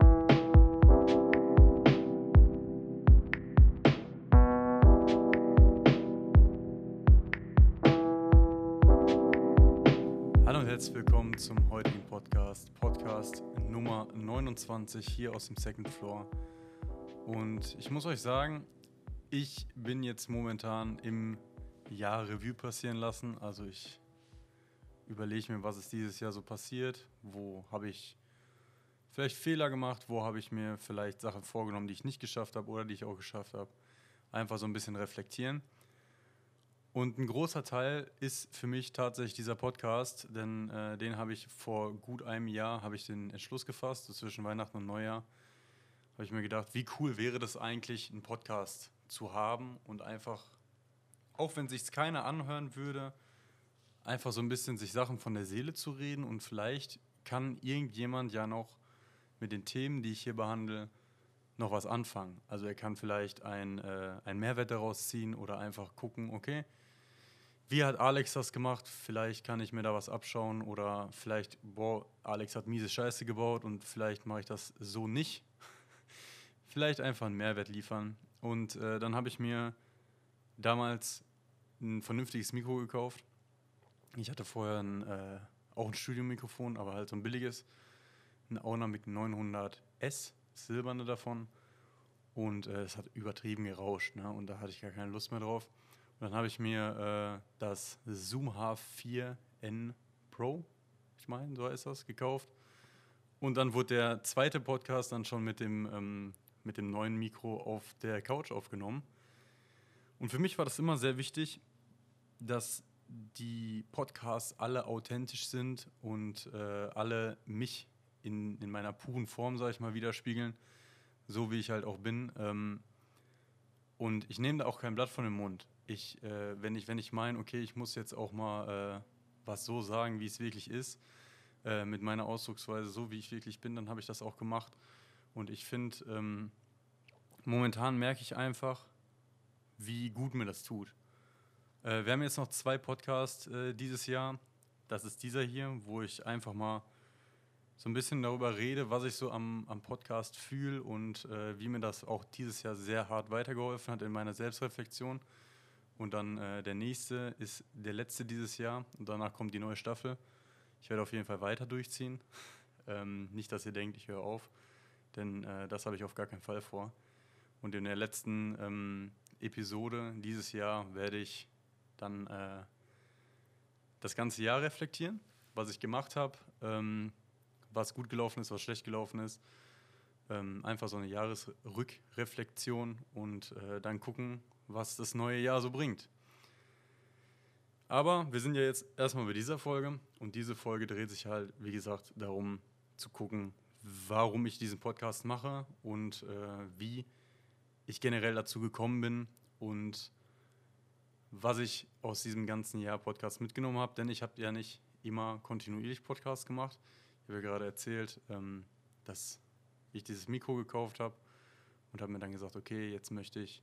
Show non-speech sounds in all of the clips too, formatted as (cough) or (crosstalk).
Hallo und herzlich willkommen zum heutigen Podcast, Podcast Nummer 29 hier aus dem Second Floor. Und ich muss euch sagen, ich bin jetzt momentan im Jahr Revue passieren lassen. Also ich überlege mir, was ist dieses Jahr so passiert, wo habe ich vielleicht Fehler gemacht, wo habe ich mir vielleicht Sachen vorgenommen, die ich nicht geschafft habe oder die ich auch geschafft habe. Einfach so ein bisschen reflektieren. Und ein großer Teil ist für mich tatsächlich dieser Podcast, denn äh, den habe ich vor gut einem Jahr, habe ich den Entschluss gefasst, so zwischen Weihnachten und Neujahr, habe ich mir gedacht, wie cool wäre das eigentlich, einen Podcast zu haben und einfach, auch wenn sich keiner anhören würde, einfach so ein bisschen sich Sachen von der Seele zu reden und vielleicht kann irgendjemand ja noch mit den Themen, die ich hier behandle, noch was anfangen. Also er kann vielleicht ein, äh, einen Mehrwert daraus ziehen oder einfach gucken, okay, wie hat Alex das gemacht? Vielleicht kann ich mir da was abschauen oder vielleicht, boah, Alex hat miese Scheiße gebaut und vielleicht mache ich das so nicht. (laughs) vielleicht einfach einen Mehrwert liefern. Und äh, dann habe ich mir damals ein vernünftiges Mikro gekauft. Ich hatte vorher ein, äh, auch ein Studiomikrofon, aber halt so ein billiges. Ein Aunamic 900S, silberne davon. Und äh, es hat übertrieben gerauscht. Ne? Und da hatte ich gar keine Lust mehr drauf. Und dann habe ich mir äh, das Zoom H4N Pro, ich meine, so heißt das, gekauft. Und dann wurde der zweite Podcast dann schon mit dem, ähm, mit dem neuen Mikro auf der Couch aufgenommen. Und für mich war das immer sehr wichtig, dass die Podcasts alle authentisch sind und äh, alle mich in, in meiner puren Form, sage ich mal, widerspiegeln, so wie ich halt auch bin. Ähm, und ich nehme da auch kein Blatt von dem Mund ich, äh, wenn ich, wenn ich meine, okay, ich muss jetzt auch mal äh, was so sagen, wie es wirklich ist, äh, mit meiner Ausdrucksweise, so wie ich wirklich bin, dann habe ich das auch gemacht. Und ich finde, ähm, momentan merke ich einfach, wie gut mir das tut. Äh, wir haben jetzt noch zwei Podcasts äh, dieses Jahr. Das ist dieser hier, wo ich einfach mal so ein bisschen darüber rede, was ich so am, am Podcast fühle und äh, wie mir das auch dieses Jahr sehr hart weitergeholfen hat in meiner Selbstreflexion. Und dann äh, der nächste ist der letzte dieses Jahr und danach kommt die neue Staffel. Ich werde auf jeden Fall weiter durchziehen. (laughs) Ähm, nicht, dass ihr denkt, ich höre auf, denn äh, das habe ich auf gar keinen Fall vor. Und in der letzten ähm, Episode dieses Jahr werde ich dann äh, das ganze Jahr reflektieren, was ich gemacht habe, ähm, was gut gelaufen ist, was schlecht gelaufen ist. Ähm, einfach so eine Jahresrückreflexion und äh, dann gucken, was das neue Jahr so bringt. Aber wir sind ja jetzt erstmal bei dieser Folge und diese Folge dreht sich halt, wie gesagt, darum zu gucken, warum ich diesen Podcast mache und äh, wie ich generell dazu gekommen bin und was ich aus diesem ganzen Jahr Podcast mitgenommen habe. Denn ich habe ja nicht immer kontinuierlich Podcasts gemacht. Ich habe ja gerade erzählt, ähm, dass ich dieses Mikro gekauft habe und habe mir dann gesagt, okay, jetzt möchte ich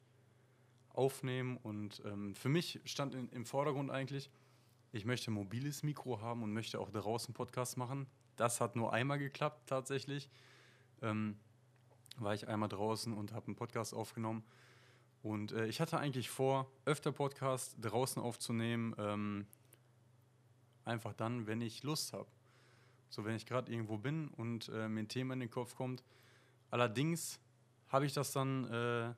aufnehmen. Und ähm, für mich stand in, im Vordergrund eigentlich, ich möchte ein mobiles Mikro haben und möchte auch draußen Podcast machen. Das hat nur einmal geklappt tatsächlich. Ähm, war ich einmal draußen und habe einen Podcast aufgenommen. Und äh, ich hatte eigentlich vor, öfter Podcasts draußen aufzunehmen, ähm, einfach dann, wenn ich Lust habe. So, wenn ich gerade irgendwo bin und äh, mir ein Thema in den Kopf kommt. Allerdings habe ich das dann äh,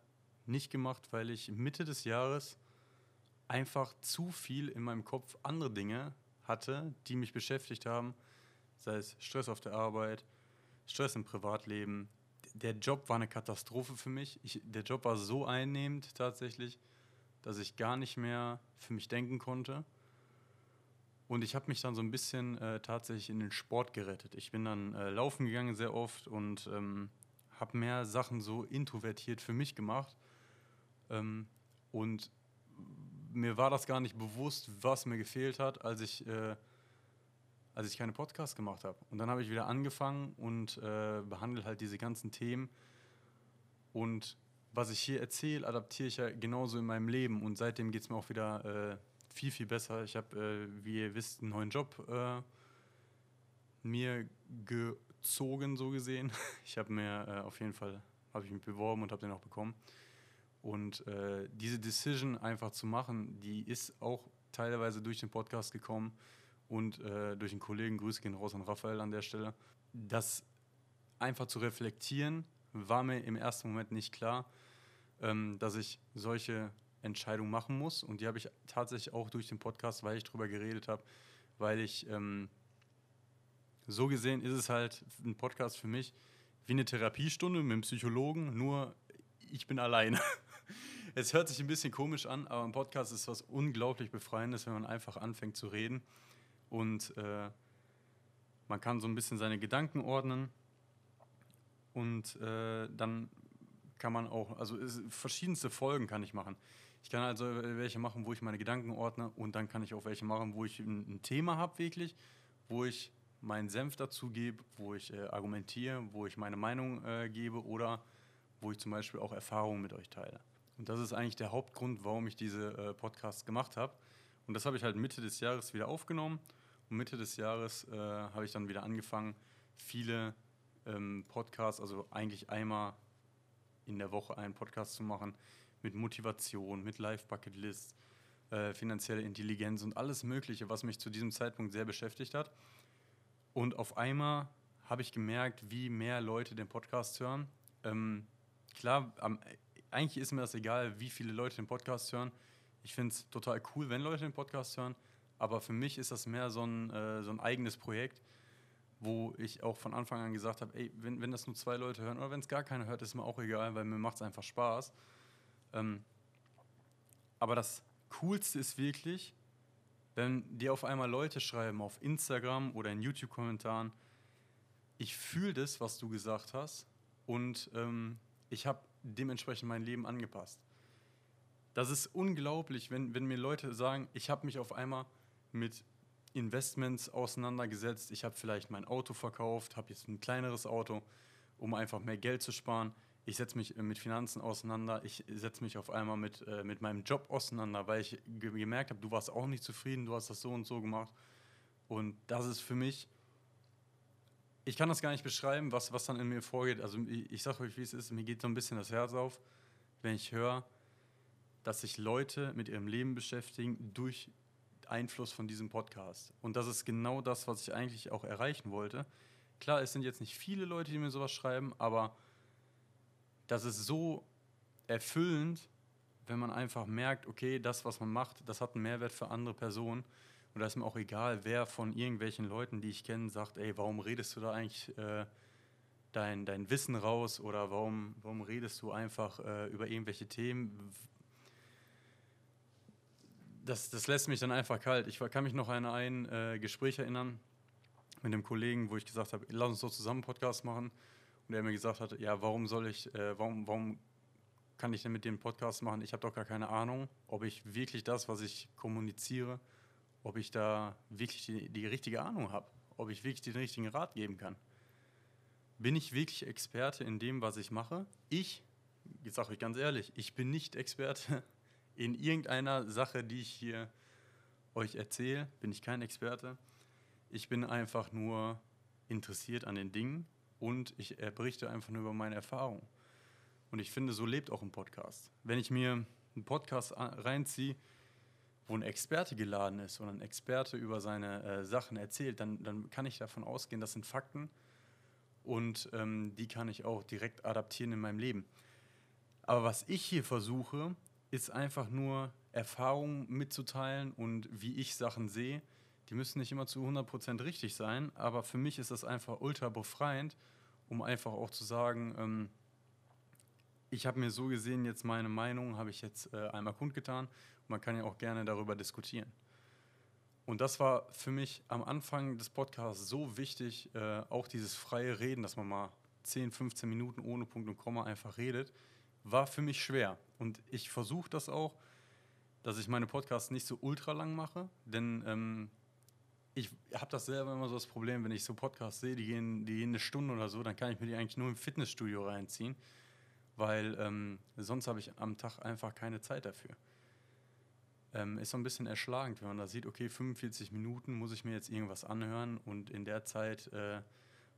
nicht gemacht, weil ich Mitte des Jahres einfach zu viel in meinem Kopf andere Dinge hatte, die mich beschäftigt haben. Sei es Stress auf der Arbeit, Stress im Privatleben. Der Job war eine Katastrophe für mich. Ich, der Job war so einnehmend tatsächlich, dass ich gar nicht mehr für mich denken konnte. Und ich habe mich dann so ein bisschen äh, tatsächlich in den Sport gerettet. Ich bin dann äh, laufen gegangen sehr oft und ähm, habe mehr Sachen so introvertiert für mich gemacht ähm, und mir war das gar nicht bewusst, was mir gefehlt hat, als ich, äh, als ich keine Podcasts gemacht habe. Und dann habe ich wieder angefangen und äh, behandle halt diese ganzen Themen. Und was ich hier erzähle, adaptiere ich ja genauso in meinem Leben. Und seitdem geht es mir auch wieder äh, viel, viel besser. Ich habe, äh, wie ihr wisst, einen neuen Job äh, mir gezogen, so gesehen. (laughs) Ich habe mir äh, auf jeden Fall, habe ich mich beworben und habe den auch bekommen. Und äh, diese Decision einfach zu machen, die ist auch teilweise durch den Podcast gekommen und äh, durch einen Kollegen, Grüße gehen raus an Raphael an der Stelle. Das einfach zu reflektieren, war mir im ersten Moment nicht klar, ähm, dass ich solche Entscheidungen machen muss. Und die habe ich tatsächlich auch durch den Podcast, weil ich darüber geredet habe, weil ich ähm, so gesehen ist es halt ein Podcast für mich wie eine Therapiestunde mit einem Psychologen, nur ich bin alleine. (laughs) es hört sich ein bisschen komisch an, aber ein Podcast ist was unglaublich Befreiendes, wenn man einfach anfängt zu reden und äh, man kann so ein bisschen seine Gedanken ordnen und äh, dann kann man auch, also verschiedenste Folgen kann ich machen. Ich kann also welche machen, wo ich meine Gedanken ordne und dann kann ich auch welche machen, wo ich ein, ein Thema habe wirklich, wo ich meinen Senf dazu gebe, wo ich äh, argumentiere, wo ich meine Meinung äh, gebe oder wo ich zum Beispiel auch Erfahrungen mit euch teile. Und das ist eigentlich der Hauptgrund, warum ich diese äh, Podcasts gemacht habe. Und das habe ich halt Mitte des Jahres wieder aufgenommen. Und Mitte des Jahres äh, habe ich dann wieder angefangen, viele ähm, Podcasts, also eigentlich einmal in der Woche einen Podcast zu machen mit Motivation, mit Live-Bucket-List, äh, finanzielle Intelligenz und alles Mögliche, was mich zu diesem Zeitpunkt sehr beschäftigt hat. Und auf einmal habe ich gemerkt, wie mehr Leute den Podcast hören. Ähm, klar, am, eigentlich ist mir das egal, wie viele Leute den Podcast hören. Ich finde es total cool, wenn Leute den Podcast hören. Aber für mich ist das mehr so ein, äh, so ein eigenes Projekt, wo ich auch von Anfang an gesagt habe, ey, wenn, wenn das nur zwei Leute hören oder wenn es gar keiner hört, ist mir auch egal, weil mir macht es einfach Spaß. Ähm, aber das Coolste ist wirklich, wenn dir auf einmal Leute schreiben auf Instagram oder in YouTube-Kommentaren, ich fühle das, was du gesagt hast und ähm, ich habe dementsprechend mein Leben angepasst. Das ist unglaublich, wenn, wenn mir Leute sagen, ich habe mich auf einmal mit Investments auseinandergesetzt, ich habe vielleicht mein Auto verkauft, habe jetzt ein kleineres Auto, um einfach mehr Geld zu sparen ich setze mich äh, mit Finanzen auseinander, ich setze mich auf einmal mit, äh, mit meinem Job auseinander, weil ich ge gemerkt habe, du warst auch nicht zufrieden, du hast das so und so gemacht. Und das ist für mich, ich kann das gar nicht beschreiben, was, was dann in mir vorgeht. Also ich, ich sage euch, wie es ist, mir geht so ein bisschen das Herz auf, wenn ich höre, dass sich Leute mit ihrem Leben beschäftigen durch Einfluss von diesem Podcast. Und das ist genau das, was ich eigentlich auch erreichen wollte. Klar, es sind jetzt nicht viele Leute, die mir sowas schreiben, aber das ist so erfüllend, wenn man einfach merkt, okay, das, was man macht, das hat einen Mehrwert für andere Personen. Und da ist mir auch egal, wer von irgendwelchen Leuten, die ich kenne, sagt, ey, warum redest du da eigentlich äh, dein, dein Wissen raus oder warum, warum redest du einfach äh, über irgendwelche Themen? Das, das lässt mich dann einfach kalt. Ich kann mich noch an ein äh, Gespräch erinnern mit einem Kollegen, wo ich gesagt habe, lass uns doch zusammen einen Podcast machen der mir gesagt hat, ja, warum soll ich, äh, warum, warum kann ich denn mit dem Podcast machen? Ich habe doch gar keine Ahnung, ob ich wirklich das, was ich kommuniziere, ob ich da wirklich die, die richtige Ahnung habe, ob ich wirklich den richtigen Rat geben kann. Bin ich wirklich Experte in dem, was ich mache? Ich, jetzt sage ich ganz ehrlich, ich bin nicht Experte (laughs) in irgendeiner Sache, die ich hier euch erzähle, bin ich kein Experte. Ich bin einfach nur interessiert an den Dingen und ich äh, berichte einfach nur über meine Erfahrungen. Und ich finde, so lebt auch ein Podcast. Wenn ich mir einen Podcast reinziehe, wo ein Experte geladen ist und ein Experte über seine äh, Sachen erzählt, dann, dann kann ich davon ausgehen, das sind Fakten und ähm, die kann ich auch direkt adaptieren in meinem Leben. Aber was ich hier versuche, ist einfach nur Erfahrungen mitzuteilen und wie ich Sachen sehe die müssen nicht immer zu 100% richtig sein, aber für mich ist das einfach ultra befreiend, um einfach auch zu sagen, ähm, ich habe mir so gesehen, jetzt meine Meinung habe ich jetzt äh, einmal kundgetan und man kann ja auch gerne darüber diskutieren. Und das war für mich am Anfang des Podcasts so wichtig, äh, auch dieses freie Reden, dass man mal 10, 15 Minuten ohne Punkt und Komma einfach redet, war für mich schwer. Und ich versuche das auch, dass ich meine Podcasts nicht so ultra lang mache, denn ähm, ich habe das selber immer so das Problem, wenn ich so Podcasts sehe, die gehen, die gehen eine Stunde oder so, dann kann ich mir die eigentlich nur im Fitnessstudio reinziehen, weil ähm, sonst habe ich am Tag einfach keine Zeit dafür. Ähm, ist so ein bisschen erschlagend, wenn man da sieht, okay, 45 Minuten muss ich mir jetzt irgendwas anhören und in der Zeit äh,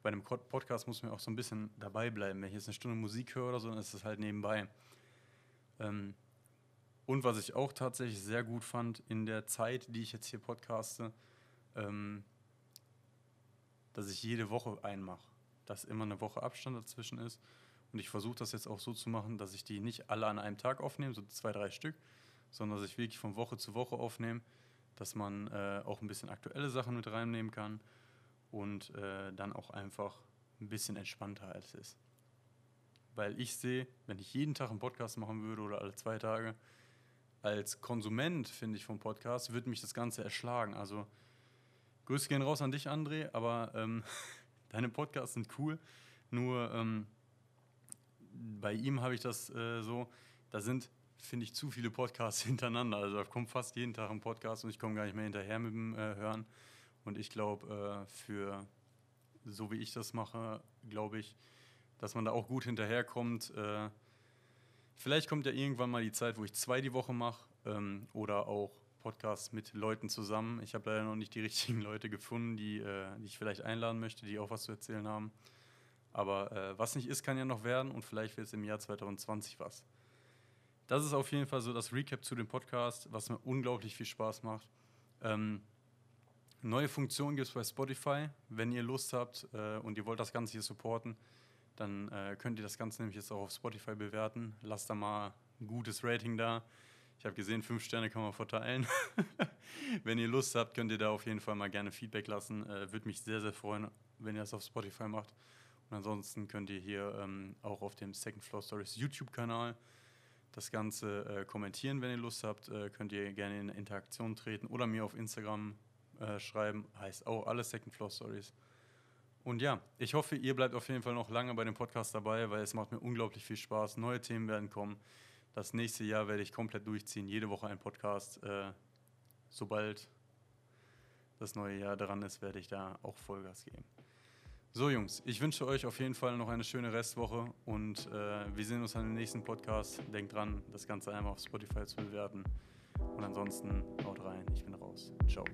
bei einem Podcast muss man auch so ein bisschen dabei bleiben. Wenn ich jetzt eine Stunde Musik höre oder so, dann ist es halt nebenbei. Ähm, und was ich auch tatsächlich sehr gut fand in der Zeit, die ich jetzt hier podcaste, ähm, dass ich jede Woche einen mache. Dass immer eine Woche Abstand dazwischen ist. Und ich versuche das jetzt auch so zu machen, dass ich die nicht alle an einem Tag aufnehme, so zwei, drei Stück, sondern dass ich wirklich von Woche zu Woche aufnehme, dass man äh, auch ein bisschen aktuelle Sachen mit reinnehmen kann und äh, dann auch einfach ein bisschen entspannter als es ist. Weil ich sehe, wenn ich jeden Tag einen Podcast machen würde oder alle zwei Tage, als Konsument, finde ich, vom Podcast, würde mich das Ganze erschlagen. Also, Grüße gehen raus an dich, André, aber ähm, (laughs) deine Podcasts sind cool. Nur ähm, bei ihm habe ich das äh, so, da sind, finde ich, zu viele Podcasts (laughs) hintereinander. Also da kommt fast jeden Tag ein Podcast und ich komme gar nicht mehr hinterher mit dem äh, Hören. Und ich glaube, äh, für so wie ich das mache, glaube ich, dass man da auch gut hinterherkommt. Äh, vielleicht kommt ja irgendwann mal die Zeit, wo ich zwei die Woche mache ähm, oder auch Podcasts mit Leuten zusammen. Ich habe leider noch nicht die (laughs) richtigen Leute gefunden, die, äh, die ich vielleicht einladen möchte, die auch was zu erzählen haben. Aber äh, was nicht ist, kann ja noch werden und vielleicht wird es im Jahr 2020 was. Das ist auf jeden Fall so das Recap zu dem Podcast, was mir unglaublich viel Spaß macht. Ähm, Neue Funktionen gibt es bei Spotify. Wenn ihr Lust habt äh, und ihr wollt das Ganze hier supporten, dann äh, könnt ihr das Ganze nämlich jetzt auch auf Spotify bewerten. Lasst da mal ein gutes Rating da. Ich habe gesehen, fünf Sterne kann man verteilen. (laughs) wenn ihr Lust habt, könnt ihr da auf jeden Fall mal gerne Feedback lassen. Äh, Würde mich sehr, sehr freuen, wenn ihr das auf Spotify macht. Und ansonsten könnt ihr hier ähm, auch auf dem Second Floor Stories YouTube-Kanal das Ganze äh, kommentieren, wenn ihr Lust habt. Äh, könnt ihr gerne in Interaktion treten oder mir auf Instagram äh, schreiben. Heißt auch alles Second Floor Stories. Und ja, ich hoffe, ihr bleibt auf jeden Fall noch lange bei dem Podcast dabei, weil es macht mir unglaublich viel Spaß. Neue Themen werden kommen. Das nächste Jahr werde ich komplett durchziehen. Jede Woche ein Podcast. Äh, sobald das neue Jahr dran ist, werde ich da auch Vollgas geben. So, Jungs, ich wünsche euch auf jeden Fall noch eine schöne Restwoche und äh, wir sehen uns an dem nächsten Podcast. Denkt dran, das Ganze einmal auf Spotify zu bewerten. Und ansonsten haut rein, ich bin raus. Ciao.